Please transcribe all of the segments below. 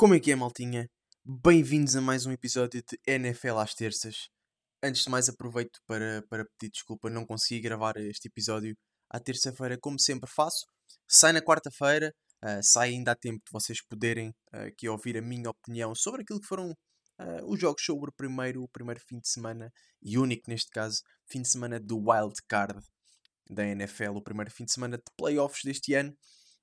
Como é que é, maltinha? Bem-vindos a mais um episódio de NFL às terças. Antes de mais, aproveito para, para pedir desculpa, não consegui gravar este episódio à terça-feira, como sempre faço. Sai na quarta-feira, uh, sai ainda há tempo de vocês poderem uh, aqui ouvir a minha opinião sobre aquilo que foram uh, os jogos sobre o primeiro, o primeiro fim de semana, e único neste caso, fim de semana do Wild Card da NFL, o primeiro fim de semana de playoffs deste ano.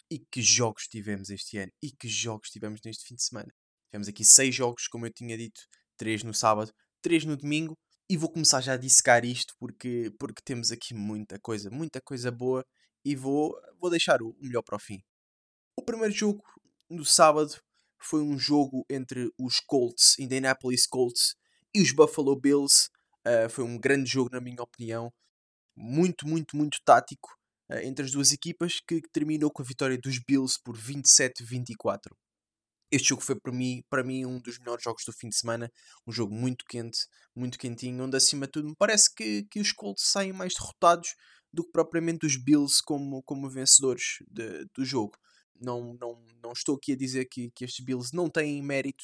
E que jogos tivemos este ano? E que jogos tivemos neste fim de semana? Tivemos aqui seis jogos, como eu tinha dito, três no sábado, três no domingo. E vou começar já a dissecar isto porque, porque temos aqui muita coisa, muita coisa boa. E vou, vou deixar o melhor para o fim. O primeiro jogo no sábado foi um jogo entre os Colts, Indianapolis Colts, e os Buffalo Bills. Uh, foi um grande jogo, na minha opinião. Muito, muito, muito tático entre as duas equipas, que terminou com a vitória dos Bills por 27-24. Este jogo foi para mim, para mim um dos melhores jogos do fim de semana, um jogo muito quente, muito quentinho, onde acima de tudo me parece que, que os Colts saem mais derrotados do que propriamente os Bills como, como vencedores de, do jogo. Não, não, não estou aqui a dizer que, que estes Bills não têm mérito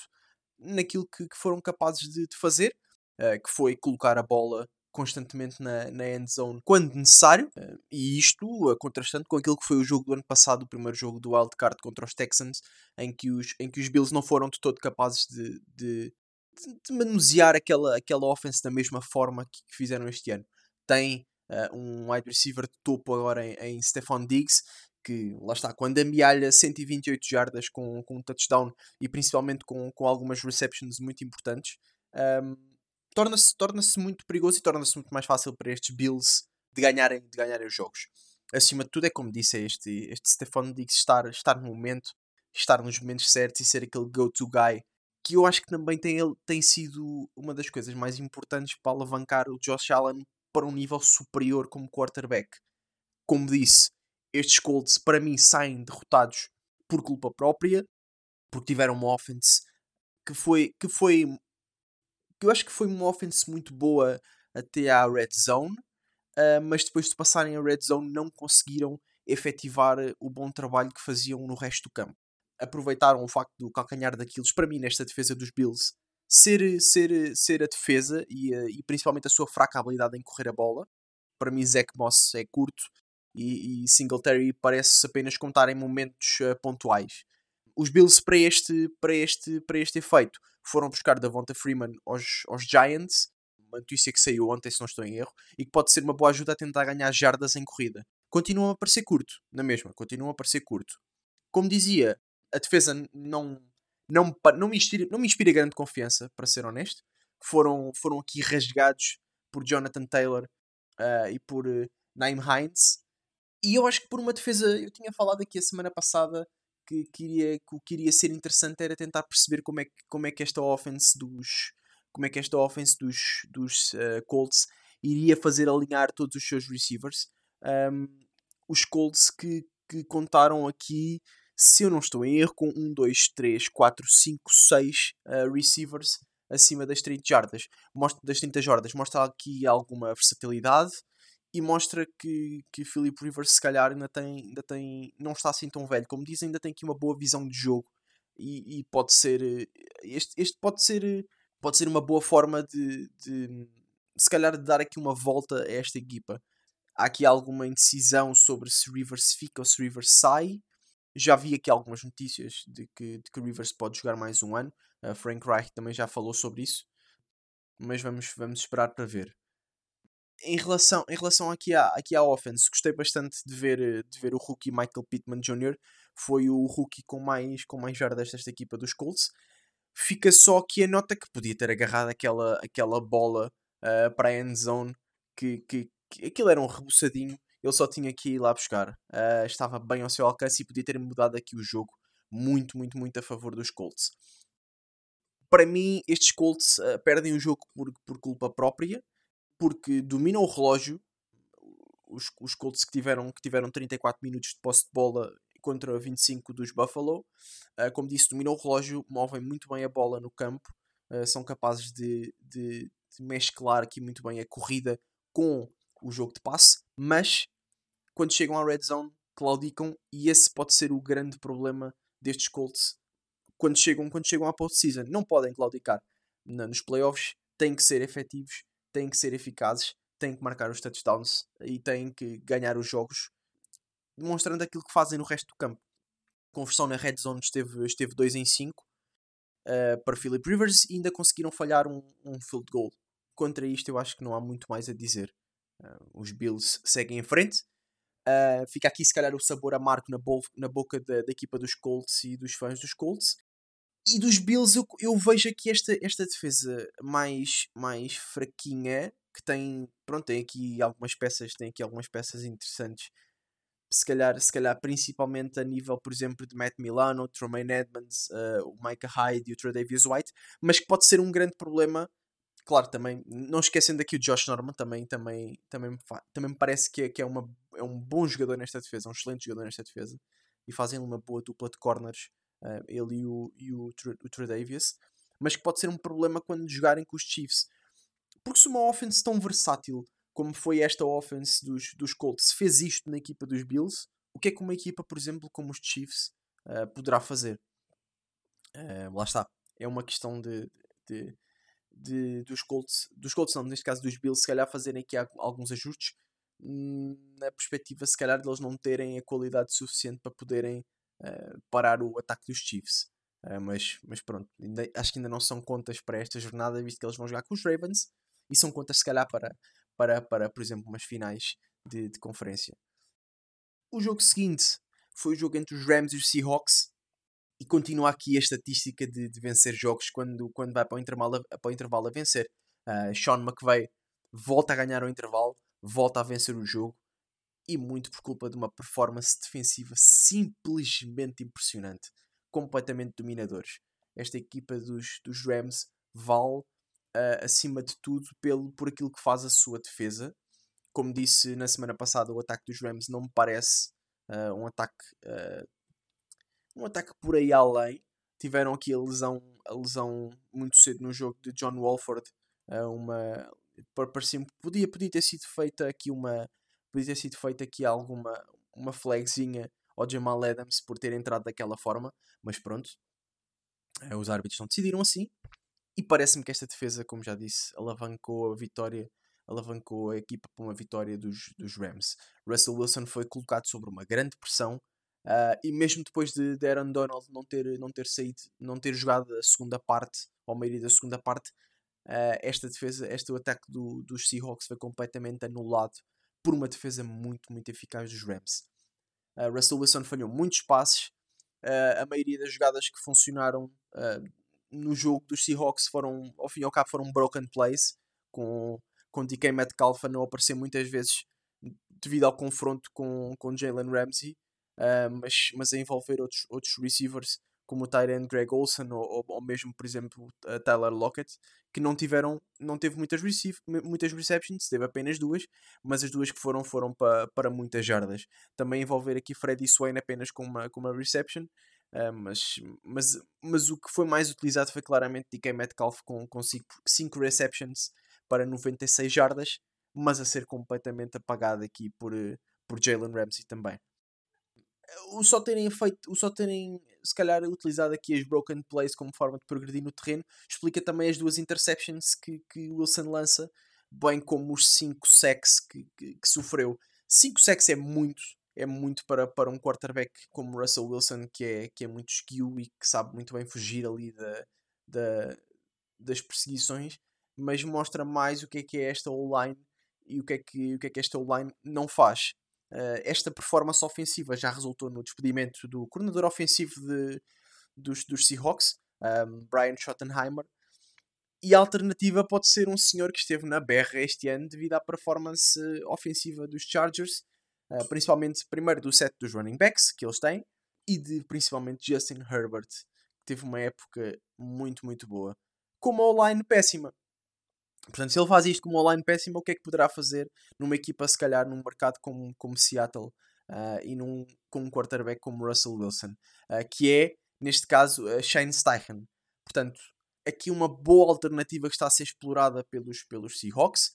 naquilo que, que foram capazes de, de fazer, uh, que foi colocar a bola constantemente na, na end zone quando necessário, uh, e isto contrastando com aquilo que foi o jogo do ano passado, o primeiro jogo do Wild Card contra os Texans, em que os, em que os Bills não foram de todo capazes de, de, de manusear aquela, aquela offense da mesma forma que, que fizeram este ano. Tem uh, um wide receiver de topo agora em, em Stephon Diggs, que lá está, quando amealha 128 jardas com, com um touchdown e principalmente com, com algumas receptions muito importantes, um, torna-se torna muito perigoso e torna-se muito mais fácil para estes Bills de ganharem, de ganharem os jogos. Acima de tudo, é como disse, é este, este Stefan Diggs estar, estar no momento, estar nos momentos certos e ser aquele go-to guy que eu acho que também tem, tem sido uma das coisas mais importantes para alavancar o Josh Allen para um nível superior como quarterback. Como disse, estes Colts para mim saem derrotados por culpa própria, porque tiveram uma offense que foi, que foi eu acho que foi uma offense muito boa até à red zone, uh, mas depois de passarem a red zone não conseguiram efetivar o bom trabalho que faziam no resto do campo. Aproveitaram o facto do calcanhar daqueles, para mim, nesta defesa dos Bills, ser, ser, ser a defesa e, uh, e principalmente a sua fraca habilidade em correr a bola. Para mim, Zach Moss é curto e, e Singletary parece apenas contar em momentos uh, pontuais. Os Bills, para este, para, este, para este efeito, foram buscar Davonta Freeman aos, aos Giants, uma notícia que saiu ontem, se não estou em erro, e que pode ser uma boa ajuda a tentar ganhar jardas em corrida. Continuam a parecer curto, na mesma, continuam a parecer curto. Como dizia, a defesa não, não, não, me, inspira, não me inspira grande confiança, para ser honesto. Foram, foram aqui rasgados por Jonathan Taylor uh, e por uh, Naim Hines. E eu acho que por uma defesa, eu tinha falado aqui a semana passada que, queria, que o que iria ser interessante era tentar perceber como é, como é que esta offense dos como é que esta offense dos, dos uh, Colts iria fazer alinhar todos os seus receivers. Um, os Colts que, que contaram aqui, se eu não estou em erro, com 1, 2, 3, 4, 5, 6 receivers acima das 30 jardas. Mostra, das 30 jardas. Mostra aqui alguma versatilidade e mostra que, que Philip Rivers se calhar ainda tem, ainda tem, não está assim tão velho, como dizem, ainda tem aqui uma boa visão de jogo e, e pode ser este, este pode ser pode ser uma boa forma de, de se calhar de dar aqui uma volta a esta equipa. Há aqui alguma indecisão sobre se Rivers fica ou se Rivers sai. Já vi aqui algumas notícias de que, de que Rivers pode jogar mais um ano. Uh, Frank Reich também já falou sobre isso. Mas vamos, vamos esperar para ver em relação, em relação aqui, à, aqui à offense, gostei bastante de ver, de ver o rookie Michael Pittman Jr. Foi o rookie com mais, com mais jardas desta equipa dos Colts. Fica só aqui a nota que podia ter agarrado aquela, aquela bola uh, para a end zone, que, que, que aquilo era um rebuçadinho, ele só tinha que ir lá buscar. Uh, estava bem ao seu alcance e podia ter mudado aqui o jogo muito, muito, muito a favor dos Colts. Para mim, estes Colts uh, perdem o jogo por, por culpa própria porque dominam o relógio. Os, os Colts que tiveram, que tiveram 34 minutos de posse de bola contra 25 dos Buffalo. Uh, como disse, dominam o relógio, movem muito bem a bola no campo, uh, são capazes de, de, de, mesclar aqui muito bem a corrida com o jogo de passe, mas quando chegam à red zone, claudicam e esse pode ser o grande problema destes Colts quando chegam, quando chegam à postseason, não podem claudicar nos playoffs, têm que ser efetivos, têm que ser eficazes, têm que marcar os touchdowns e têm que ganhar os jogos, demonstrando aquilo que fazem no resto do campo. A conversão na red zone esteve, esteve 2 em 5 uh, eh, para Philip Rivers e ainda conseguiram falhar um, um field goal. Contra isto, eu acho que não há muito mais a dizer. Uh, os Bills seguem em frente. Uh, fica aqui, se calhar, o sabor amargo na, na boca da, da, equipa dos Colts e dos fãs dos Colts. E dos Bills, eu, eu vejo aqui esta, esta defesa mais, mais fraquinha, que tem, pronto, tem aqui algumas peças, tem aqui algumas peças interessantes. Se calhar, se calhar principalmente a nível, por exemplo, de Matt Milano, Tremaine Edmonds, uh, o Micah Hyde e o Tredavious White, mas que pode ser um grande problema claro, também, não esquecendo aqui o Josh Norman, também, também, também, me, também me parece que, é, que é, uma, é um bom jogador nesta defesa, um excelente jogador nesta defesa, e fazem uma boa dupla de corners, uh, ele e o, e o, o Tredavious, mas que pode ser um problema quando jogarem com os Chiefs. Porque se uma offense tão versátil como foi esta offense dos, dos Colts fez isto na equipa dos Bills, o que é que uma equipa, por exemplo, como os Chiefs uh, poderá fazer? Uh, lá está. É uma questão de, de, de, dos Colts, dos Colts não, neste caso dos Bills, se calhar fazerem aqui alguns ajustes hum, na perspectiva, se calhar, de eles não terem a qualidade suficiente para poderem uh, parar o ataque dos Chiefs. Uh, mas, mas pronto, ainda, acho que ainda não são contas para esta jornada, visto que eles vão jogar com os Ravens e são contas, se calhar, para, para, para por exemplo, umas finais de, de conferência. O jogo seguinte foi o jogo entre os Rams e os Seahawks e continua aqui a estatística de, de, vencer jogos quando, quando vai para o intervalo, a, para o intervalo a vencer. Uh, Sean McVay volta a ganhar o intervalo, volta a vencer o jogo e muito por culpa de uma performance defensiva simplesmente impressionante, completamente dominadores. Esta equipa dos, dos Rams vale uh, acima de tudo pelo, por aquilo que faz a sua defesa. Como disse na semana passada, o ataque dos Rams não me parece uh, um ataque uh, um ataque por aí além. Tiveram aqui a lesão, a lesão muito cedo no jogo de John Walford. Uma, parecia podia, podia ter sido feita aqui uma podia ter sido feita aqui alguma uma flagzinha ao Jamal Adams por ter entrado daquela forma, mas pronto, eh, os árbitros não decidiram assim. E parece-me que esta defesa, como já disse, alavancou a vitória, alavancou a equipa para uma vitória dos, dos Rams. Russell Wilson foi colocado sobre uma grande pressão Uh, e mesmo depois de, de Aaron Donald não ter, não ter saído, não ter jogado a segunda parte, ou a maioria da segunda parte, uh, esta defesa, este ataque do, dos Seahawks foi completamente anulado por uma defesa muito, muito eficaz dos Rams. Uh, Russell Wilson falhou muitos passes, a maioria das jogadas que funcionaram no jogo dos Seahawks foram, ao fim e ao cabo, foram broken plays, com, com DK Metcalf a não aparecer muitas vezes devido ao confronto com, com Jalen Ramsey uh, mas, mas a envolver outros, outros receivers como o Tyrant Greg Olsen ou, ou, mesmo, por exemplo, a Tyler Lockett, que não tiveram, não teve muitas, receive, muitas receptions, teve apenas duas, mas as duas que foram foram para, para muitas jardas. Também envolver aqui Freddy Swain apenas com uma, com uma reception, uh, mas, mas, mas o que foi mais utilizado foi claramente DK Metcalf com 5 receptions para 96 jardas, mas a ser completamente apagado aqui por, por Jalen Ramsey também o só terem feito, o só terem se calhar utilizado aqui as broken plays como forma de progredir no terreno, explica também as duas interceptions que, que Wilson lança, bem como os 5 sacks que, que, que, sofreu. 5 sacks é muito, é muito para, para um quarterback como Russell Wilson, que é, que é muito skew e que sabe muito bem fugir ali da, da, das perseguições, mas mostra mais o que é que é esta online e o que é que, o que, é que esta online não faz. Uh, esta performance ofensiva já resultou no despedimento do coordenador ofensivo de, dos, dos Seahawks, um, Brian Schottenheimer, e a alternativa pode ser um senhor que esteve na berra este ano devido à performance ofensiva dos Chargers, uh, principalmente primeiro do set dos running backs que eles têm e de principalmente Justin Herbert, que teve uma época muito, muito boa, com uma online péssima. Portanto, se ele faz isto com uma online péssima, o que é que poderá fazer numa equipa, se calhar, num mercado como, como Seattle uh, e num, com um quarterback como Russell Wilson, uh, que é, neste caso, uh, Shane Steichen. Portanto, aqui uma boa alternativa que está a ser explorada pelos, pelos Seahawks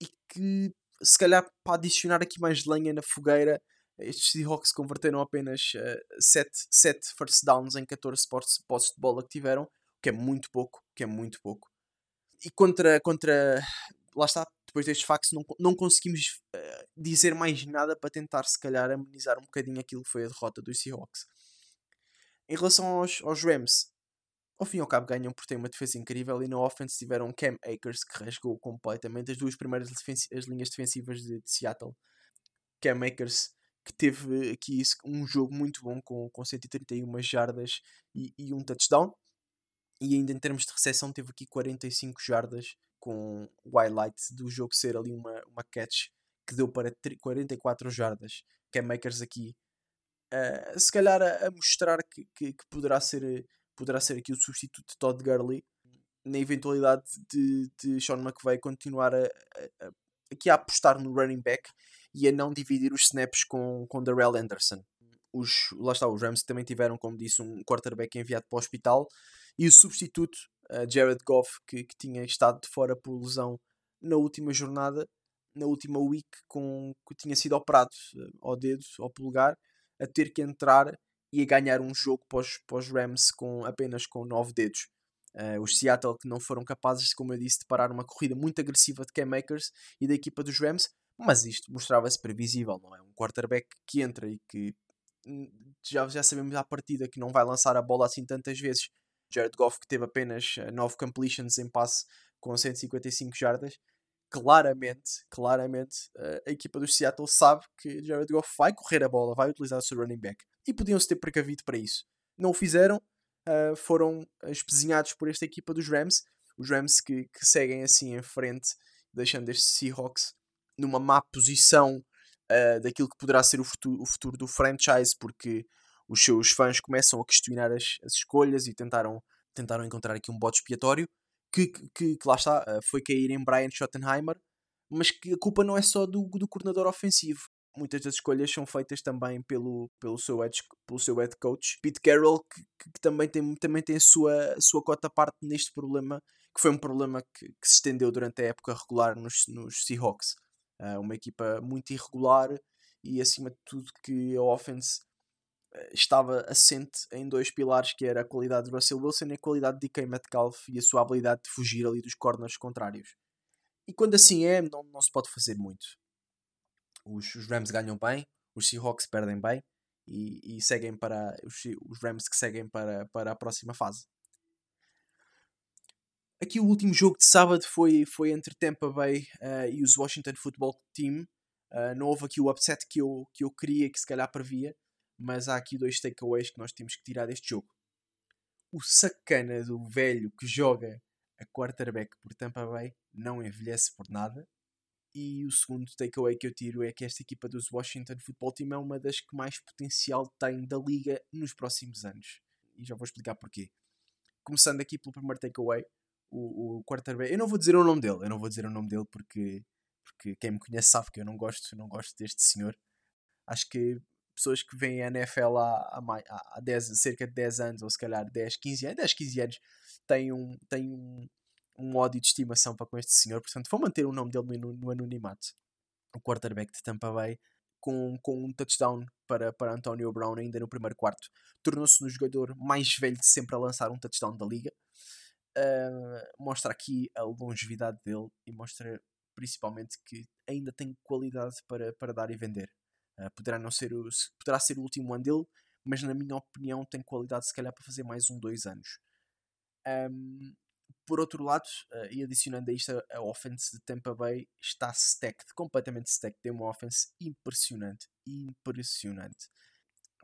e que, se calhar, para adicionar aqui mais lenha na fogueira, Estes Seahawks converteram apenas 7, uh, 7 first downs em 14 postos de bola que tiveram, que é muito pouco, que é muito pouco. E contra, contra lá está, depois destes factos não, não conseguimos uh, dizer mais nada para tentar se calhar amenizar um bocadinho aquilo que foi a derrota dos Seahawks. Em relação aos, aos Rams, ao fim e ao cabo ganham por ter uma defesa incrível e na offense tiveram Cam Akers que rasgou completamente as duas primeiras as linhas defensivas de, de, Seattle. Cam Akers que teve aqui um jogo muito bom com, com 131 jardas e, e um touchdown. E ainda em termos de recepção teve aqui 45 jardas com o highlight do jogo ser ali uma, uma catch que deu para 44 jardas. Cam Akers aqui uh, se calhar a, a mostrar que, que, que, poderá, ser, poderá ser aqui o substituto de Todd Gurley na eventualidade de, de Sean McVay continuar a, a, a, aqui a apostar no running back e a não dividir os snaps com, com Darrell Anderson. Os, lá está, os Rams também tiveram, como disse, um quarterback enviado para o hospital e o substituto, uh, Jared Goff, que, que tinha estado de fora por lesão na última jornada, na última week, com, que tinha sido operado uh, ao dedo, ao polegar, a ter que entrar e a ganhar um jogo para os Rams com, apenas com 9 dedos. Uh, os Seattle que não foram capazes, como eu disse, de parar uma corrida muito agressiva de Cam Makers e da equipa dos Rams, mas isto mostrava-se previsível, não é? Um quarterback que entra e que hum, já, já sabemos à partida que não vai lançar a bola assim tantas vezes. Jared Goff que teve apenas 9 eh, completions em passe com 155 jardas, claramente, claramente, a equipa do Seattle sabe que Jared Goff vai correr a bola, vai utilizar o seu running back. E podiam-se ter precavido para isso. Não o fizeram, uh, foram espezinhados por esta equipa dos Rams. Os Rams que, que seguem assim em frente, deixando estes Seahawks numa má posição uh, daquilo que poderá ser o futuro, o futuro, do franchise, porque os seus fãs começam a questionar as, as escolhas e tentaram, tentaram encontrar aqui um bote expiatório que, que, que lá está, eh, foi cair em Brian Schottenheimer, mas que a culpa não é só do, do coordenador ofensivo. Muitas das escolhas são feitas também pelo, pelo, seu, head, pelo seu head coach, Pete Carroll, que, que também tem, também tem a sua, a sua cota parte neste problema, que foi um problema que, que se estendeu durante a época regular nos, nos Seahawks. Uh, uma equipa muito irregular e, acima de tudo, que a offense estava assente em dois pilares que era a qualidade de Russell Wilson e a qualidade de DK Metcalf e a sua habilidade de fugir ali dos corners contrários. E quando assim é, não, não se pode fazer muito. Os, os Rams ganham bem, os Seahawks perdem bem e, e seguem para os, os, Rams que seguem para, para a próxima fase. Aqui o último jogo de sábado foi, foi entre Tampa Bay uh, e os Washington Football Team. Uh, não houve aqui o upset que eu, que eu queria, que se calhar previa mas há aqui dois takeaways que nós temos que tirar deste jogo. O sacana do velho que joga a quarterback por Tampa Bay não envelhece por nada. E o segundo takeaway que eu tiro é que esta equipa dos Washington Football Team é uma das que mais potencial tem da liga nos próximos anos. E já vou explicar porquê. Começando aqui pelo primeiro takeaway, o, o quarterback. Eu não vou dizer o nome dele, eu não vou dizer o nome dele porque, porque quem me conhece sabe que eu não gosto, não gosto deste senhor. Acho que pessoas que veem a NFL há, há, há 10, cerca de 10 anos, ou se calhar 10, 15 anos, 10, 15 anos, têm um, têm um, um ódio de estimação para com este senhor. Portanto, vou manter o nome dele no, no anonimato. O quarterback de Tampa Bay, com, com um touchdown para, para Antonio Brown ainda no primeiro quarto, tornou-se no jogador mais velho de sempre a lançar um touchdown da liga. Uh, mostra aqui a longevidade dele e mostra principalmente que ainda tem qualidade para, para dar e vender. Uh, poderá, não ser o, poderá ser o último ano dele, mas na minha opinião tem qualidade se calhar para fazer mais um, dois anos. Um, por outro lado, uh, e adicionando a isto, a, a offense de Tampa Bay está stacked, completamente stacked. Tem uma offense impressionante, impressionante.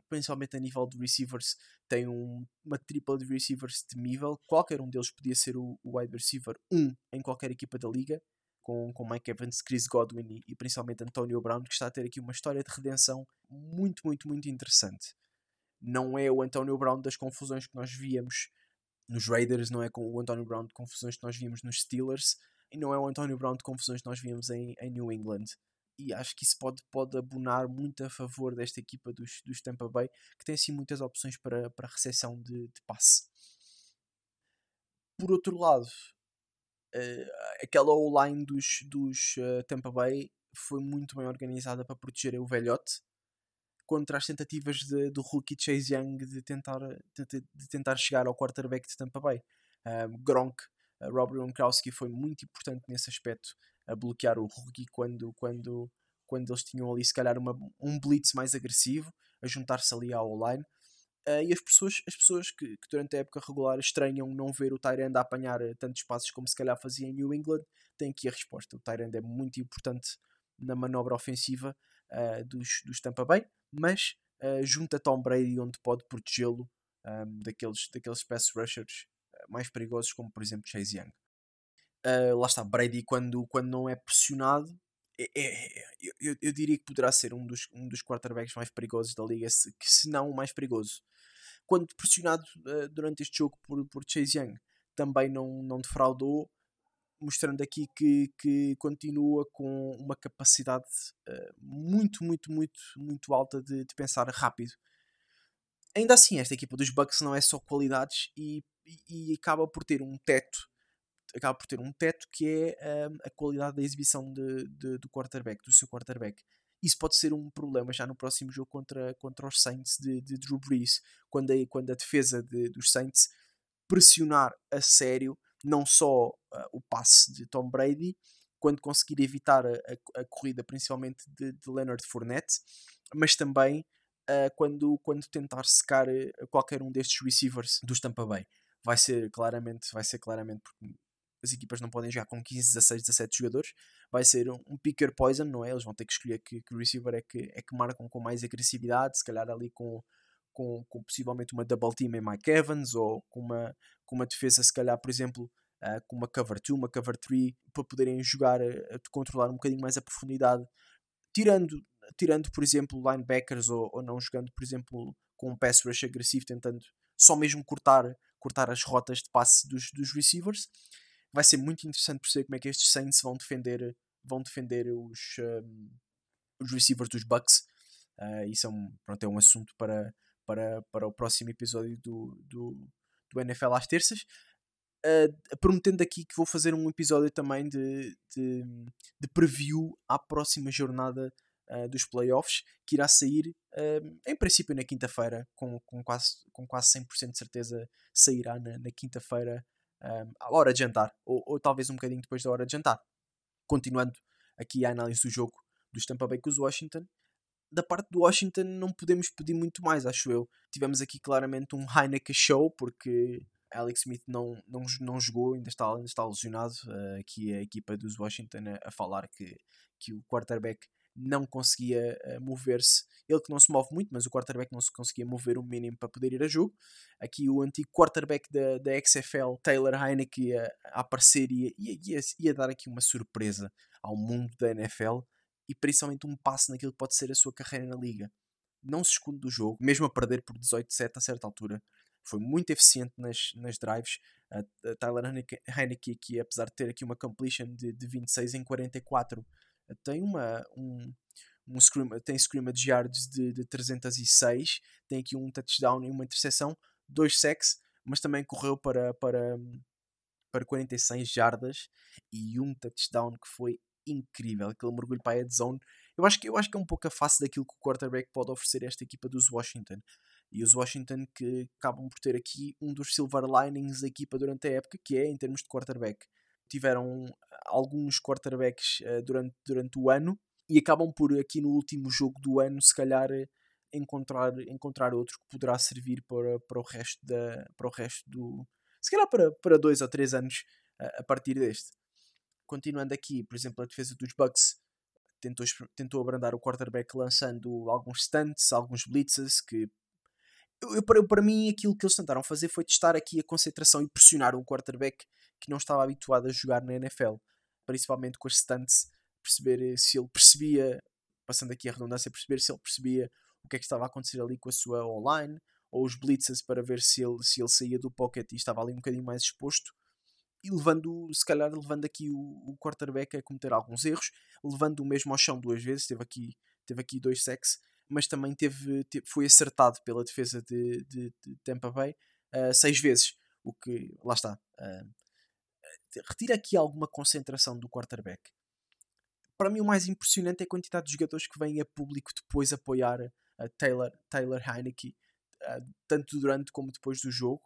Principalmente a nível de receivers, tem um, uma tripla de receivers temível. Qualquer um deles podia ser o, o wide receiver 1 um, em qualquer equipa da liga com, com Mike Evans, Chris Godwin e, principalmente Antonio Brown, que está a ter aqui uma história de redenção muito, muito, muito interessante. Não é o Antonio Brown das confusões que nós víamos nos Raiders, não é com o Antonio Brown de confusões que nós víamos nos Steelers, e não é o Antonio Brown de confusões que nós víamos em, em New England. E acho que isso pode, pode abonar muito a favor desta equipa dos, dos Tampa Bay, que tem assim muitas opções para, para recepção de, de passe. Por outro lado, uh, aquela O-line dos, dos uh, Tampa Bay foi muito bem organizada para proteger o velhote. contra as tentativas de, do rookie Chase Young de tentar, de, de tentar chegar ao quarterback de Tampa Bay. Um, Gronk, uh, Rob Gronkowski foi muito importante nesse aspecto, a bloquear o rookie quando, quando, quando eles tinham ali se calhar uma, um blitz mais agressivo, a juntar-se ali ao line. Uh, e as pessoas, as pessoas que, que, durante a época regular estranham não ver o Tyrande a apanhar tantos passos como se calhar fazia em New England, têm aqui a resposta. O Tyrande é muito importante na manobra ofensiva uh, dos, dos Tampa Bay, mas uh, junta Tom Brady onde pode protegê-lo um, daqueles, daqueles pass rushers mais perigosos, como por exemplo Chase Young. Lá está, Brady quando, quando não é pressionado, é, é, é, eu, eu, diria que poderá ser um dos, um dos quarterbacks mais perigosos da liga, se, se não o mais perigoso. Quando pressionado uh, durante este jogo por, por Chase Young, também não, não defraudou, mostrando aqui que, que continua com uma capacidade uh, muito, muito, muito, muito alta de, de, pensar rápido. Ainda assim, esta equipa dos Bucks não é só qualidades e, e, e acaba por ter um teto acaba por ter um teto que é um, a qualidade da exibição de, de, do quarterback, do seu quarterback. Isso pode ser um problema já no próximo jogo contra, contra os Saints de, de Drew Brees, quando a, quando a defesa de, dos Saints pressionar a sério não só uh, o passe de Tom Brady, quando conseguir evitar a, a, a corrida principalmente de, de, Leonard Fournette, mas também uh, quando, quando tentar secar uh, qualquer um destes receivers dos Tampa Bay. Vai ser claramente, vai ser claramente porque as equipas não podem jogar com 15, 16, 17 jogadores, vai ser um, picker poison, não é? Eles vão ter que escolher que, que receiver é que, é que marcam com mais agressividade, se calhar ali com, com, com possivelmente uma double team em Mike Evans ou com uma, com uma defesa, se calhar, por exemplo, uh, com uma cover 2, uma cover 3, para poderem jogar, uh, controlar um bocadinho mais a profundidade, tirando, tirando por exemplo, linebackers ou, ou não jogando, por exemplo, com um pass rush agressivo, tentando só mesmo cortar, cortar as rotas de passe dos, dos receivers. Vai ser muito interessante perceber como é que estes Saints vão defender, vão defender os, um, os receivers dos Bucks. Uh, isso é um, pronto, é um assunto para, para, para o próximo episódio do, do, do NFL às terças. Uh, prometendo aqui que vou fazer um episódio também de, de, de preview à próxima jornada uh, dos playoffs, que irá sair uh, em princípio na quinta-feira, com, com, quase, com quase 100% de certeza sairá na, na quinta-feira um, à hora de jantar, ou, ou, talvez um bocadinho depois da hora de jantar. Continuando aqui a análise do jogo dos Tampa Bay com os Washington, da parte do Washington não podemos pedir muito mais, acho eu. Tivemos aqui claramente um Heineken show, porque Alex Smith não, não, não jogou, ainda está, ainda está lesionado. Uh, aqui a equipa dos Washington a, a, falar que, que o quarterback não conseguia uh, mover-se. Ele que não se move muito, mas o quarterback não se conseguia mover o mínimo para poder ir a jogo. Aqui o antigo quarterback da, da XFL, Taylor Heineken, ia, a aparecer e ia, ia, ia dar aqui uma surpresa ao mundo da NFL e principalmente um passo naquilo que pode ser a sua carreira na liga. Não se esconde do jogo, mesmo a perder por 18-7 a certa altura. Foi muito eficiente nas, nas drives. A, a Tyler Heineke, aqui, apesar de ter aqui uma completion de, de 26 em 44, tem uma, um, um scrim, tem scrimmage yards de, de 306, tem aqui um touchdown e uma interseção, dois sacks, mas também correu para, para, para 46 jardas e um touchdown que foi incrível, aquele mergulho para a head zone. Eu acho, que, eu acho que é um pouco a face daquilo que o quarterback pode oferecer a esta equipa dos Washington. E os Washington que acabam por ter aqui um dos silver linings da equipa durante a época, que é em termos de quarterback. Tiveram alguns quarterbacks uh, durante, durante o ano e acabam por aqui no último jogo do ano, se calhar, encontrar, encontrar outro que poderá servir para, para o resto da para o resto do se calhar para, para dois ou três anos uh, a partir deste. Continuando aqui, por exemplo, a defesa dos Bucks tentou, tentou abrandar o quarterback lançando alguns stunts, alguns blitzes que eu, eu, para, mim aquilo que eles tentaram fazer foi testar aqui a concentração e pressionar um quarterback que não estava habituado a jogar na NFL, principalmente com as stunts, perceber se ele percebia, passando aqui a redundância, perceber se ele percebia o que é que estava a acontecer ali com a sua online, ou os blitzes para ver se ele, se ele saía do pocket e estava ali um bocadinho mais exposto. E levando, se calhar, levando aqui o, o quarterback a cometer alguns erros, levando o mesmo ao chão duas vezes, teve aqui, teve aqui dois sacks, mas também teve, teve foi acertado pela defesa de, de, de Tampa Bay uh, seis vezes, o que, lá está, uh, retira aqui alguma concentração do quarterback. Para mim o mais impressionante é a quantidade de jogadores que vêm a público depois apoiar, Taylor, Taylor Heineke, tanto durante como depois do jogo,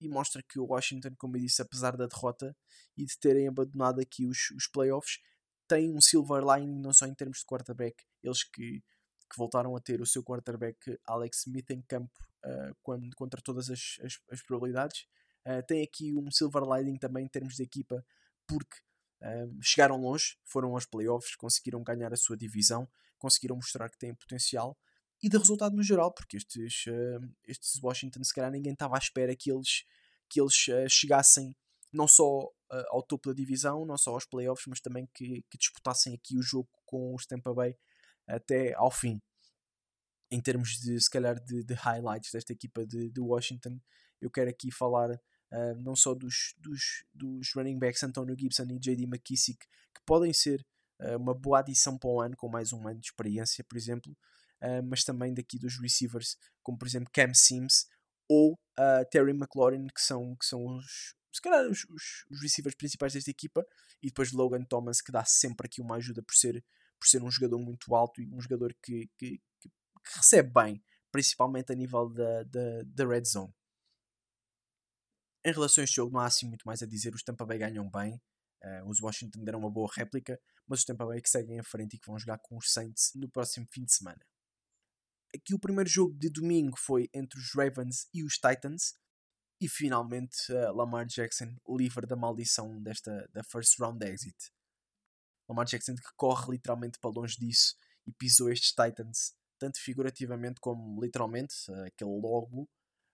e mostra que o Washington, como eu disse, apesar da derrota e de terem abandonado aqui os, os playoffs, tem um silver lining não só em termos de quarterback, eles que, que voltaram a ter o seu quarterback Alex Smith em campo uh, quando, contra todas as, as, as probabilidades. Uh, tem aqui um silver lining também em termos de equipa, porque uh, chegaram longe, foram aos playoffs, conseguiram ganhar a sua divisão, conseguiram mostrar que têm potencial e de resultado no geral, porque estes, estes Washington, se calhar ninguém estava à espera que eles, que eles chegassem não só ao topo da divisão, não só aos playoffs, mas também que, que, disputassem aqui o jogo com os Tampa Bay até ao fim. Em termos de, se calhar, de, de highlights desta equipa de, de, Washington, eu quero aqui falar não só dos, dos, dos running backs Antonio Gibson e J.D. McKissick, que podem ser uma boa adição para o ano, com mais um ano de experiência, por exemplo, uh, mas também daqui dos receivers, como por exemplo Cam Sims ou uh, Terry McLaurin, que são, que são os, se calhar os, os, os, receivers principais desta equipa, e depois Logan Thomas, que dá sempre aqui uma ajuda por ser, por ser um jogador muito alto e um jogador que, que, que, recebe bem, principalmente a nível da, da, da red zone. Em relação a este jogo, não há assim muito mais a dizer. Os Tampa Bay ganham bem. Uh, os Washington deram uma boa réplica, mas os Tampa Bay que seguem em frente e que vão jogar com os Saints no próximo fim de semana. Aqui o primeiro jogo de domingo foi entre os Ravens e os Titans. E finalmente uh, Lamar Jackson livre da maldição desta da first round exit. Lamar Jackson que corre literalmente para longe disso e pisou estes Titans, tanto figurativamente como literalmente, uh, aquele logo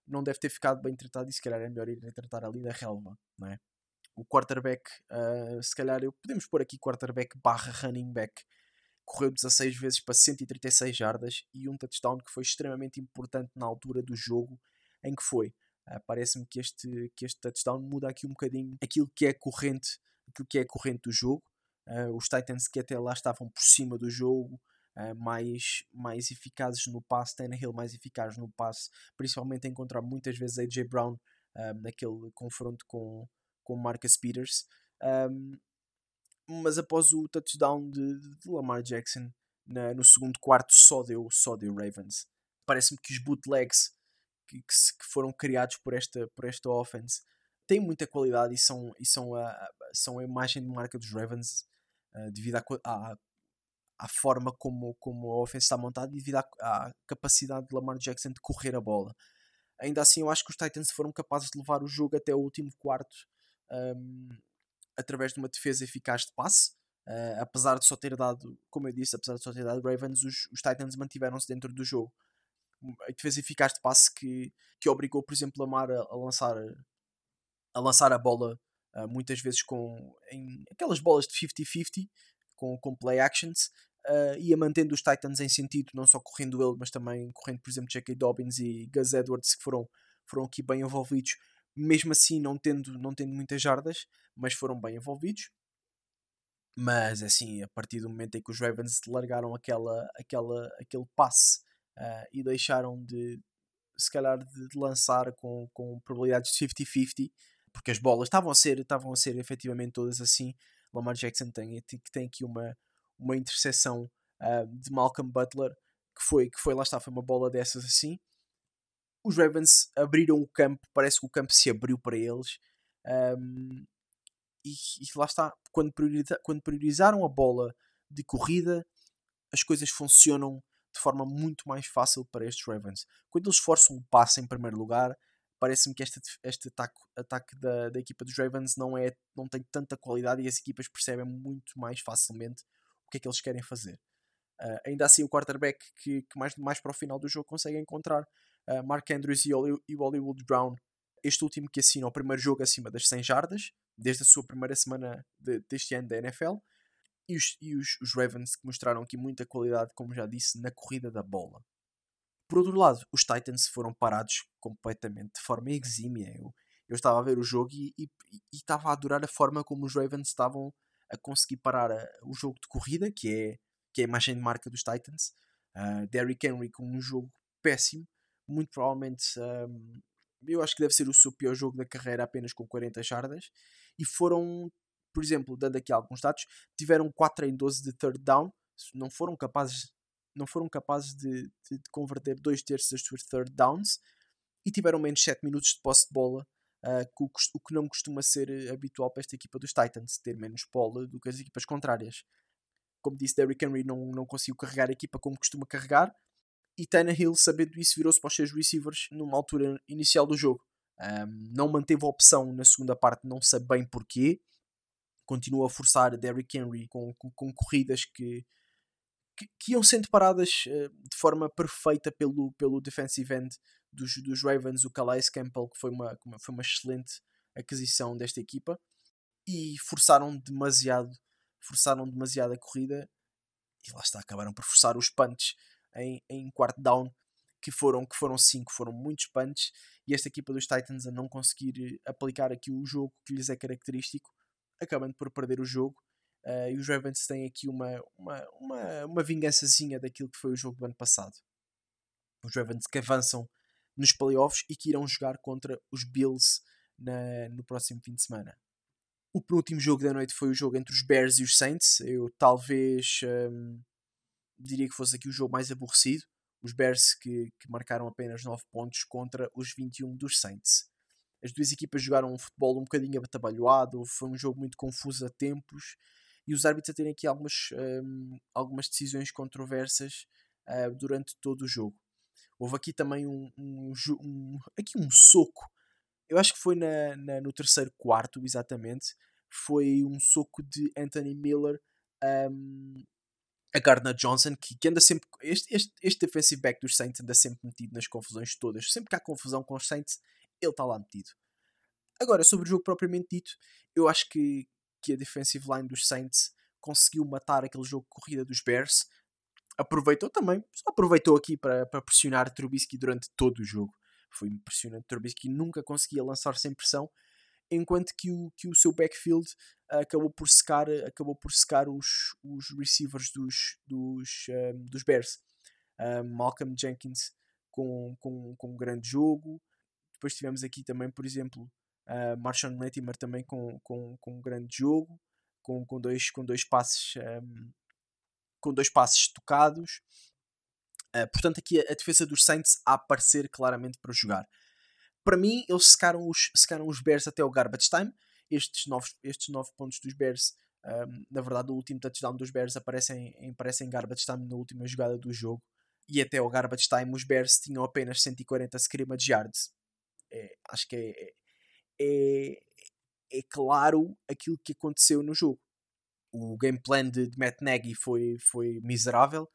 não deve ter ficado bem tratado e se calhar é melhor ir tratar ali da relva, não é? O quarterback, uh, se calhar eu podemos pôr aqui quarterback barra running back correu 16 vezes para 136 jardas e um touchdown que foi extremamente importante na altura do jogo em que foi. Uh, Parece-me que este, que este touchdown muda aqui um bocadinho aquilo que é corrente, aquilo que é corrente do jogo. Uh, os Titans que até lá estavam por cima do jogo, uh, mais, mais eficazes no passe, Tannehill mais eficaz no passe, principalmente a encontrar muitas vezes AJ Brown naquele confronto com, com Marcus Peters. Um, mas após o touchdown de, de Lamar Jackson na, no segundo quarto só deu, só deu Ravens. Parece-me que os bootlegs que, que, que, foram criados por esta, por esta offense têm muita qualidade e são, e são, a, são a imagem de marca dos Ravens uh, devido à, à, à, forma como, como a offense está montada e devido à, à, capacidade de Lamar Jackson de correr a bola. Ainda assim, eu acho que os Titans foram capazes de levar o jogo até o último quarto. Um, através de uma defesa eficaz de passe. Uh, apesar de só ter dado, como eu disse, apesar de só ter dado Ravens, os, os Titans mantiveram-se dentro do jogo. A defesa eficaz de passe que, que obrigou, por exemplo, Lamar a, a lançar a lançar a bola uh, muitas vezes com em aquelas bolas de 50-50 com, com play actions uh, ia mantendo os Titans em sentido, não só correndo ele, mas também correndo, por exemplo, J.K. Dobbins e Gus Edwards que foram, foram aqui bem envolvidos mesmo assim não tendo, não tendo muitas jardas, mas foram bem envolvidos. Mas assim, a partir do momento em que os Ravens largaram aquela, aquela, aquele passe uh, e deixaram de se calhar de, lançar com, com probabilidades de 50-50, porque as bolas estavam a ser, estavam a ser efetivamente todas assim. Lamar Jackson tem, tem aqui uma, uma interseção uh, de Malcolm Butler que foi, que foi lá está, foi uma bola dessas assim os Ravens abriram o campo, parece que o campo se abriu para eles. Um, e, e, lá está, quando, prioriza, quando priorizaram a bola de corrida, as coisas funcionam de forma muito mais fácil para estes Ravens. Quando eles forçam o passe em primeiro lugar, parece-me que este, este ataque, ataque da, da equipa dos Ravens não, é, não tem tanta qualidade e as equipas percebem muito mais facilmente o que é que eles querem fazer. Uh, ainda assim, o quarterback que, que mais, mais para o final do jogo consegue encontrar uh, Mark Andrews e, e Hollywood Brown, este último que assina o primeiro jogo acima das 100 jardas, desde a sua primeira semana de, deste ano da NFL, e, os, e os, os, Ravens que mostraram aqui muita qualidade, como já disse, na corrida da bola. Por outro lado, os Titans foram parados completamente de forma exímia. Eu, eu estava a ver o jogo e, e, e, estava a adorar a forma como os Ravens estavam a conseguir parar a, o jogo de corrida, que é, que é a imagem de marca dos Titans. Uh, Derrick Henry com um jogo péssimo, muito provavelmente um, eu acho que deve ser o seu pior jogo da carreira apenas com 40 jardas e foram, por exemplo, dando aqui alguns dados, tiveram 4 em 12 de third down, não foram capazes não foram capazes de, de, de converter dois terços das suas third downs e tiveram menos 7 minutos de posse de bola, uh, o, que não costuma ser eh, habitual para esta equipa dos Titans, ter menos bola do que as equipas contrárias. Como disse, Derrick Henry não, não conseguiu carregar a equipa como costuma carregar, e Tannehill, sabendo isso, virou-se para os seus receivers numa altura inicial do jogo. Um, não manteve a opção na segunda parte, não sei bem porquê. Continua a forçar Derrick Henry com, com, com corridas que, que, que, iam sendo paradas uh, de forma perfeita pelo, pelo defensive end dos, dos Ravens, o Calais Campbell, que foi uma, foi uma excelente aquisição desta equipa. E forçaram demasiado, forçaram demasiado a corrida e lá está, acabaram por forçar os punts em, em quarto down que foram, que foram cinco, foram muitos punts e esta equipa dos Titans a não conseguir aplicar aqui o jogo que lhes é característico, acabando por perder o jogo. Uh, e os Ravens têm aqui uma, uma, uma, uma vingançazinha daquilo que foi o jogo do ano passado. Os Ravens que avançam nos playoffs e que irão jogar contra os Bills na, no próximo fim de semana. O penúltimo jogo da noite foi o jogo entre os Bears e os Saints. Eu talvez um, diria que fosse aqui o jogo mais aborrecido. Os Bears que, que marcaram apenas 9 pontos contra os 21 dos Saints. As duas equipas jogaram um futebol um bocadinho atabalhoado, foi um jogo muito confuso a tempos e os árbitros a terem aqui algumas, um, algumas decisões controversas uh, durante todo o jogo. Houve aqui também um, um, um, aqui um soco, eu acho que foi na, na, no terceiro quarto, exatamente. Foi um soco de Anthony Miller um, a Gardner Johnson, que, que anda sempre. Este, este, este defensive back dos Saints anda sempre metido nas confusões todas. Sempre que há confusão com os Saints, ele está lá metido. Agora, sobre o jogo propriamente dito, eu acho que, que a defensive line dos Saints conseguiu matar aquele jogo de corrida dos Bears. Aproveitou também, só aproveitou aqui para, para pressionar Trubisky durante todo o jogo. Foi impressionante. Trubisky nunca conseguia lançar sem pressão enquanto que o, que o seu backfield uh, acabou por secar, acabou por secar os, os receivers dos, dos, um, dos Bears. Uh, Malcolm Jenkins com, com, com um grande jogo. Depois tivemos aqui também, por exemplo, uh, Marshawn Latimer também com, com, com um grande jogo, com, com, dois, com dois passes um, com dois passes tocados. Uh, portanto, aqui a, a, defesa dos Saints a aparecer claramente para jogar para mim, eles secaram os, secaram os Bears até o garbage time. Estes nove, estes nove pontos dos Bears, um, na verdade, o último touchdown dos Bears aparece em, aparece em garbage time na última jogada do jogo. E até o garbage time, os Bears tinham apenas 140 scrimmage yards. É, acho que é, é, é, claro aquilo que aconteceu no jogo. O game plan de, de Matt Nagy foi, foi miserável,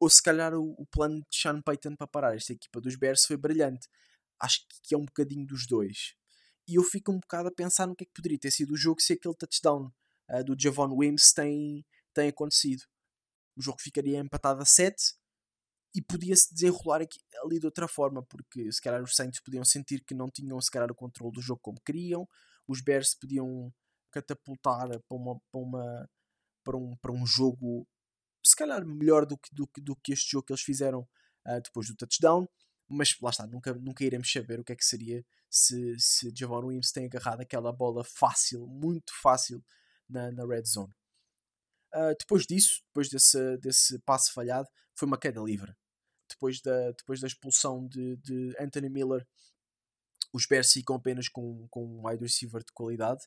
ou se calhar o, o plano de Sean Payton para parar esta equipa dos Bears foi brilhante acho que é um bocadinho dos dois. E eu fico um bocado a pensar no que é que poderia ter sido o jogo se aquele touchdown uh, do Javon Wims tem, tem acontecido. O jogo ficaria empatado a 7 e podia-se desenrolar aqui, ali de outra forma, porque se calhar os Saints podiam sentir que não tinham se calhar o controle do jogo como queriam, os Bears podiam catapultar para, uma, para, uma, para, um, para um jogo se calhar melhor do que, do, do que este jogo que eles fizeram uh, depois do touchdown mas lá está, nunca, nunca iremos saber o que é que seria se, se Javon Williams tem agarrado aquela bola fácil, muito fácil na, na red zone. Uh, depois disso, depois desse, desse passe falhado, foi uma queda livre. Depois da, depois da expulsão de, de Anthony Miller, os Bears ficam apenas com, com um wide receiver de qualidade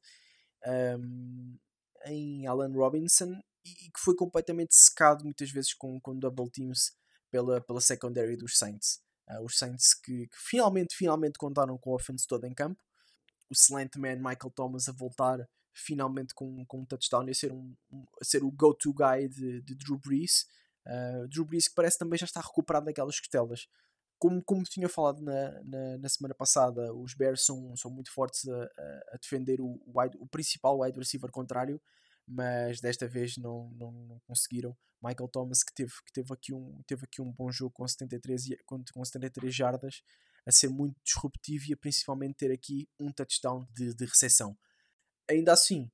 um, em Alan Robinson e, que foi completamente secado muitas vezes com, com double teams pela, pela secondary dos Saints. Uh, os Saints que, que, finalmente, finalmente contaram com a offense toda em campo. O slant man Michael Thomas a voltar finalmente com, com um touchdown e a ser, um, um a ser o go-to guy de, de Drew Brees. Uh, Drew Brees que parece também já está recuperado daquelas costelas. Como, como tinha falado na, na, na, semana passada, os Bears são, são muito fortes a, a defender o, wide, o principal wide receiver contrário mas desta vez não, não, não, conseguiram. Michael Thomas que teve, que teve, aqui, um, teve aqui um bom jogo com 73, com, com 73 jardas, a ser muito disruptivo e a principalmente ter aqui um touchdown de, de recepção. Ainda assim,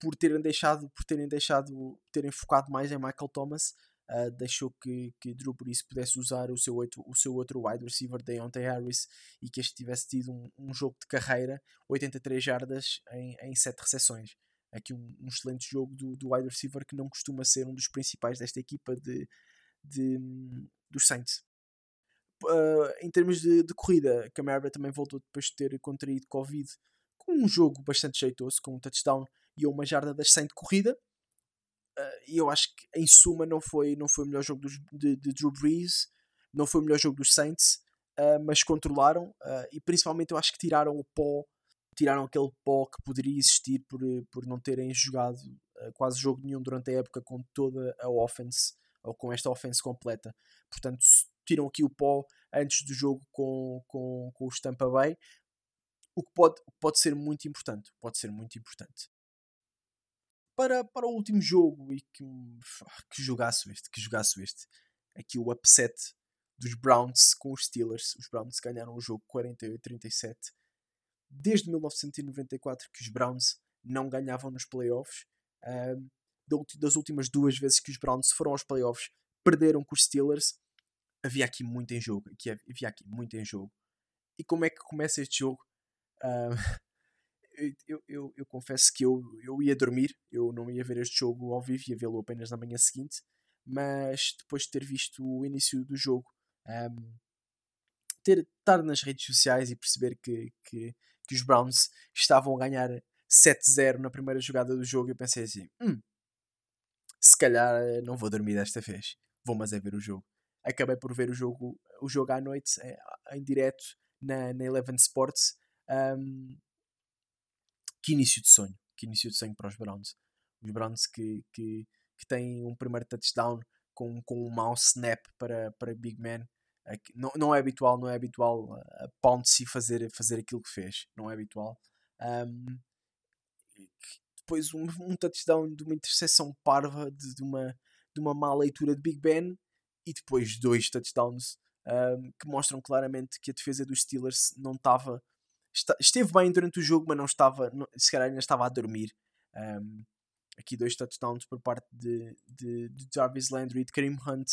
por terem deixado, por terem deixado, terem focado mais em Michael Thomas, uh, deixou que, que Drew Brees pudesse usar o seu, outro, o seu outro wide receiver, Deontay Harris, e que este tivesse tido um, um jogo de carreira, 83 jardas em, em 7 recepções aqui um, um excelente jogo do, do wide receiver que não costuma ser um dos principais desta equipa de, de, dos Saints. Uh, em termos de, de corrida, Camara também voltou depois de ter contraído Covid com um jogo bastante jeitoso, com um touchdown e uma jarda das 100 de corrida. Uh, e eu acho que em suma não foi, não foi o melhor jogo dos, de, de Drew Brees, não foi o melhor jogo dos Saints, uh, mas controlaram e principalmente eu acho que tiraram o pó, tiraram aquele pó que poderia existir por, por não terem jogado quase jogo nenhum durante a época com toda a offense ou com esta offense completa. Portanto, tiram aqui o pó antes do jogo com, com, com os Tampa Bay, o que pode, pode ser muito importante. Pode ser muito importante. Para, para o último jogo, e que, que jogaço este, que jogaço este. Aqui o upset dos Browns com os Steelers. Os Browns ganharam o jogo 48-37. Desde 1994 que os Browns não ganhavam nos playoffs. Um, das últimas duas vezes que os Browns foram aos playoffs, perderam com os Steelers havia aqui muito em jogo. Aqui, havia aqui muito em jogo. E como é que começa este jogo? Eu, eu, eu, confesso que eu, eu ia dormir, eu não ia ver este jogo ao vivo, ia vê-lo apenas na manhã seguinte. Mas depois de ter visto o início do jogo, um, ter, estar nas redes sociais e perceber que, que, que os Browns estavam a ganhar 7-0 na primeira jogada do jogo, eu pensei assim: hum, se calhar eh, não vou dormir desta vez, vou mas é ver o jogo acabei por ver o jogo, o jogo à noite em, eh, em direto na, na Eleven Sports. Um, que início de sonho, que início de sonho para os Browns. Os Browns que, que, que têm um primeiro touchdown com, com um mouse snap para, para Big Man. Não, não é habitual, não é habitual a Pouncy fazer, fazer aquilo que fez, não é habitual. Um, depois um, um touchdown de uma interseção parva de, de, uma, de uma má leitura de Big Ben e depois dois touchdowns um, que mostram claramente que a defesa dos Steelers não estava. Esteve bem durante o jogo, mas não estava. Não, se calhar ainda estava a dormir. Um, aqui dois touchdowns por parte de, de, de Jarvis Landry e de Kareem Hunt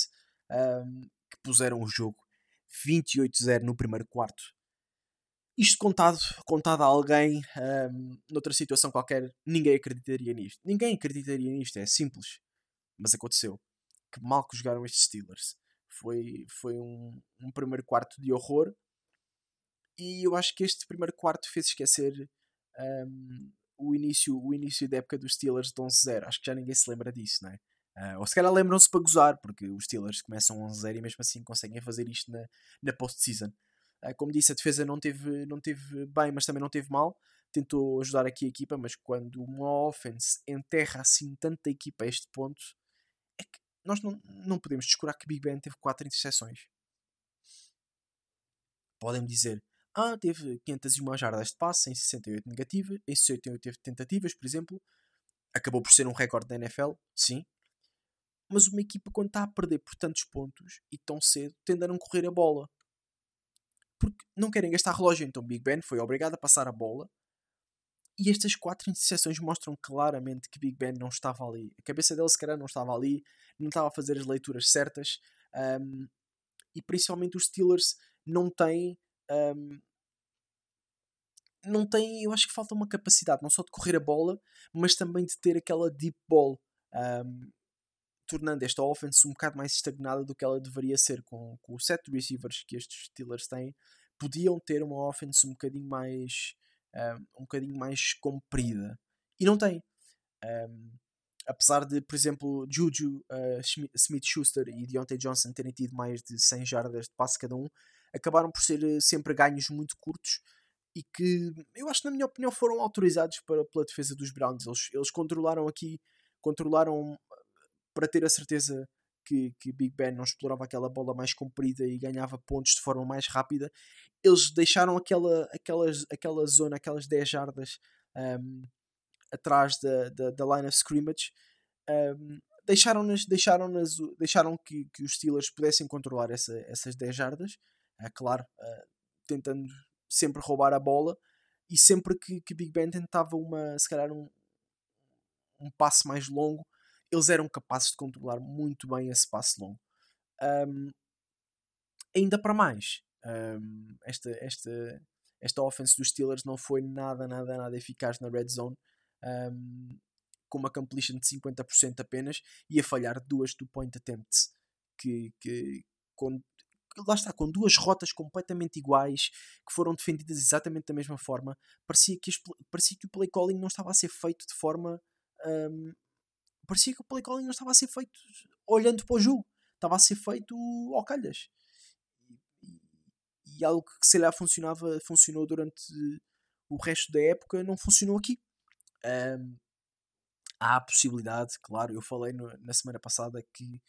um, que puseram o jogo 28-0 no primeiro quarto. Isto contado, contado a alguém um, noutra situação qualquer, ninguém acreditaria nisto. Ninguém acreditaria nisto, é simples. Mas aconteceu que mal que jogaram estes Steelers. Foi, foi um, um primeiro quarto de horror e eu acho que este primeiro quarto fez esquecer um, o, início, o início da época dos Steelers de 11-0. Acho que já ninguém se lembra disso, não é? Uh, ou se calhar lembram-se para gozar, porque os Steelers começam 11-0 e mesmo assim conseguem fazer isto na, na post-season. Uh, como disse, a defesa não teve, não teve bem, mas também não teve mal. Tentou ajudar aqui a equipa, mas quando uma offense enterra assim tanta equipa a este ponto, é que nós não, não podemos descurar que Big Ben teve 4 interseções. Podem-me dizer, ah, teve 501 jardas de passe em 68 negativas, em 68 tentativas, por exemplo. Acabou por ser um recorde da NFL, sim. Mas uma equipa, quando está a perder por tantos pontos e tão cedo, tende a não correr a bola. Porque não querem gastar relógio, então Big Ben foi obrigado a passar a bola e estas quatro interseções mostram claramente que Big Ben não estava ali. A cabeça dele, se calhar, não estava ali, não estava a fazer as leituras certas. Um, e principalmente os Steelers não têm. Um, não têm, eu acho que falta uma capacidade não só de correr a bola, mas também de ter aquela deep ball, um, tornando esta offense um bocado mais estagnada do que ela deveria ser com, com o set receivers que estes Steelers têm. Podiam ter uma offense um bocadinho mais um, um bocadinho mais comprida. E não tem. Um, apesar de, por exemplo, Juju uh, Smith-Schuster e Deontay Johnson terem tido mais de 100 jardas de passe cada um, acabaram por ser uh, sempre ganhos muito curtos e que eu acho, na minha opinião, foram autorizados para, pela defesa dos Browns. Eles, eles controlaram aqui, controlaram para ter a certeza que, que Big Ben não explorava aquela bola mais comprida e ganhava pontos de forma mais rápida, eles deixaram aquela, aquelas, aquela zona, aquelas 10 jardas um, atrás da, da, da, line of scrimmage, um, deixaram-nas, deixaram-nas, deixaram que, que os Steelers pudessem controlar essa, essas 10 jardas, é claro, uh, tentando sempre roubar a bola e sempre que, que Big Ben tentava uma, se calhar um, um passe mais longo, eles eram capazes de controlar muito bem esse passe longo. Um, ainda para mais, um, esta, esta, esta offense dos Steelers não foi nada, nada, nada eficaz na red zone, um, com uma completion de 50% apenas e a falhar duas do point attempts. que, que lá está, com duas rotas completamente iguais, que foram defendidas exatamente da mesma forma, parecia que, parecia que o play calling não estava a ser feito de forma. Um, parecia que o play calling não estava a ser feito olhando para o jogo, estava a ser feito ao calhas. E, algo que se calhar funcionava, funcionou durante o resto da época, não funcionou aqui. Um, há a possibilidade, claro, eu falei no, na semana passada que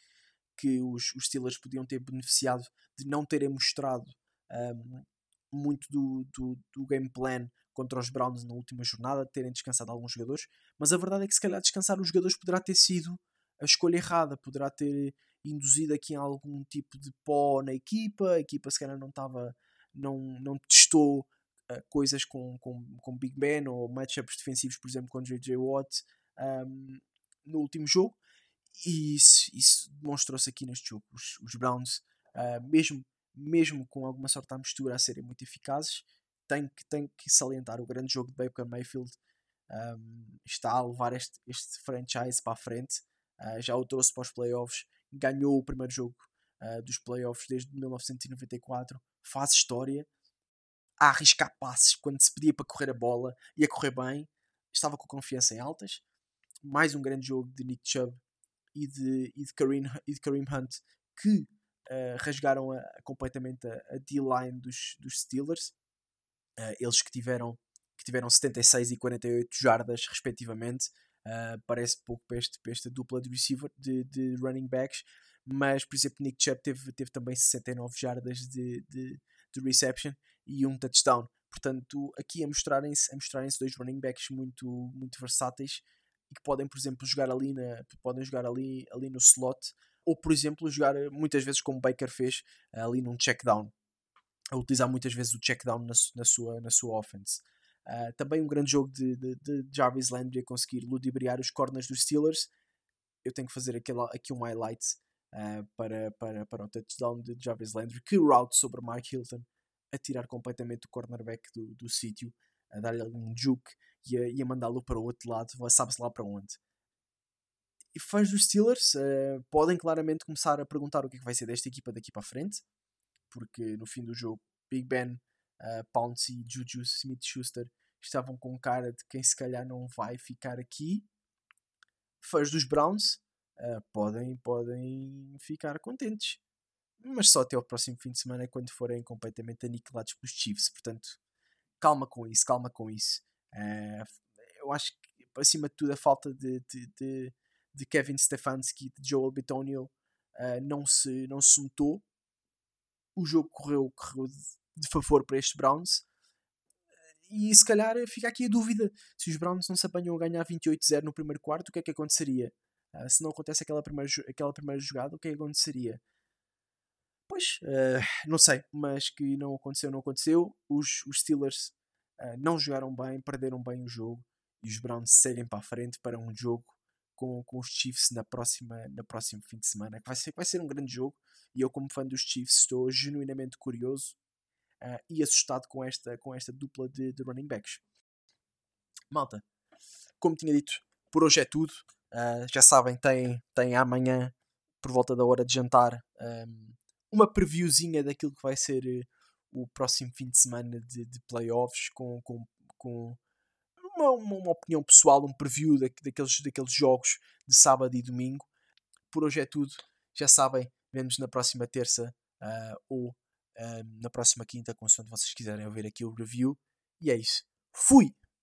que os, os Steelers podiam ter beneficiado de não terem mostrado um, muito do, do, do, game plan contra os Browns na última jornada, terem descansado alguns jogadores, mas a verdade é que se calhar descansar os jogadores poderá ter sido a escolha errada, poderá ter induzido aqui algum tipo de pó na equipa, a equipa se calhar não estava, não, não testou uh, coisas com, com, com Big Ben ou matchups defensivos, por exemplo, com J.J. Watt um, no último jogo, e isso, isso demonstrou-se aqui neste jogo. Os, os Browns, uh, mesmo, mesmo com alguma sorte à mistura a serem muito eficazes, tem que, tem que salientar o grande jogo de Baker Mayfield. Um, está a levar este, este franchise para a frente. Uh, já o trouxe para os playoffs. Ganhou o primeiro jogo uh, dos playoffs desde 1994. Faz história. A arriscar passes quando se pedia para correr a bola e a correr bem. Estava com confiança em altas. Mais um grande jogo de Nick Chubb e de, e de, Kareem, e de Kareem Hunt que uh, rasgaram a, completamente a, a D-line dos, dos Steelers. Uh, eles que tiveram, que tiveram 76 e 48 jardas, respectivamente. Uh, parece pouco para, este, para esta dupla de receiver de, de running backs, mas por exemplo, Nick Chubb teve, teve também 69 jardas de, de, de reception e um touchdown. Portanto, aqui a mostrarem-se mostrarem dois running backs muito, muito versáteis e que podem, por exemplo, jogar ali, na, podem jogar ali, ali no slot, ou por exemplo, jogar eh, muitas vezes como Baker fez ali num check down, a utilizar muitas vezes o check down na, na, sua, na sua offense. Uh, também um grande jogo de, de, de Jarvis Landry a conseguir ludibriar os corners dos Steelers. Eu tenho que fazer aquele, aqui um highlight uh, para, para, para o touchdown de Jarvis Landry. Que route sobre Mark Hilton a tirar completamente o cornerback do, do sítio, a dar-lhe um juke e a, a mandá-lo para o outro lado, sabe-se lá para onde. E fãs dos Steelers uh, podem claramente começar a perguntar o que é que vai ser desta equipa daqui para a frente, porque no fim do jogo, Big Ben, uh, Juju Smith-Schuster estavam com cara de quem se calhar não vai ficar aqui. Fãs dos Browns uh, podem, podem ficar contentes, mas só até o próximo fim de semana quando forem completamente aniquilados pelos Chiefs. Portanto, calma com isso, calma com isso. Uh, eu acho que, acima de tudo, a falta de, de, de, de Kevin Stefanski de Joel Bitonio uh, não, se, não se notou. O jogo correu, correu de, de favor para estes Browns. E se calhar fica aqui a dúvida: se os Browns não se apanham a ganhar 28-0 no primeiro quarto, o que é que aconteceria? Uh, se não acontece aquela primeira, aquela primeira jogada, o que é que aconteceria? Uh, não sei, mas que não aconteceu, não aconteceu. Os, os Steelers uh, não jogaram bem, perderam bem o jogo e os Browns seguem para a frente para um jogo com, com os Chiefs na próxima, na próximo fim de semana, que vai ser, vai ser um grande jogo. E eu, como fã dos Chiefs, estou genuinamente curioso uh, e assustado com esta, com esta dupla de, de, running backs. Malta, como tinha dito, por hoje é tudo. Uh, já sabem, tem, tem amanhã, por volta da hora de jantar, um, uma previewzinha daquilo que vai ser o próximo fim de semana de, de playoffs com, com, com uma, uma, uma, opinião pessoal, um preview da, daqueles, daqueles jogos de sábado e domingo. Por hoje é tudo. Já sabem, vemos na próxima terça uh, ou uh, na próxima quinta, consoante vocês quiserem ouvir aqui o review. E é isso. Fui!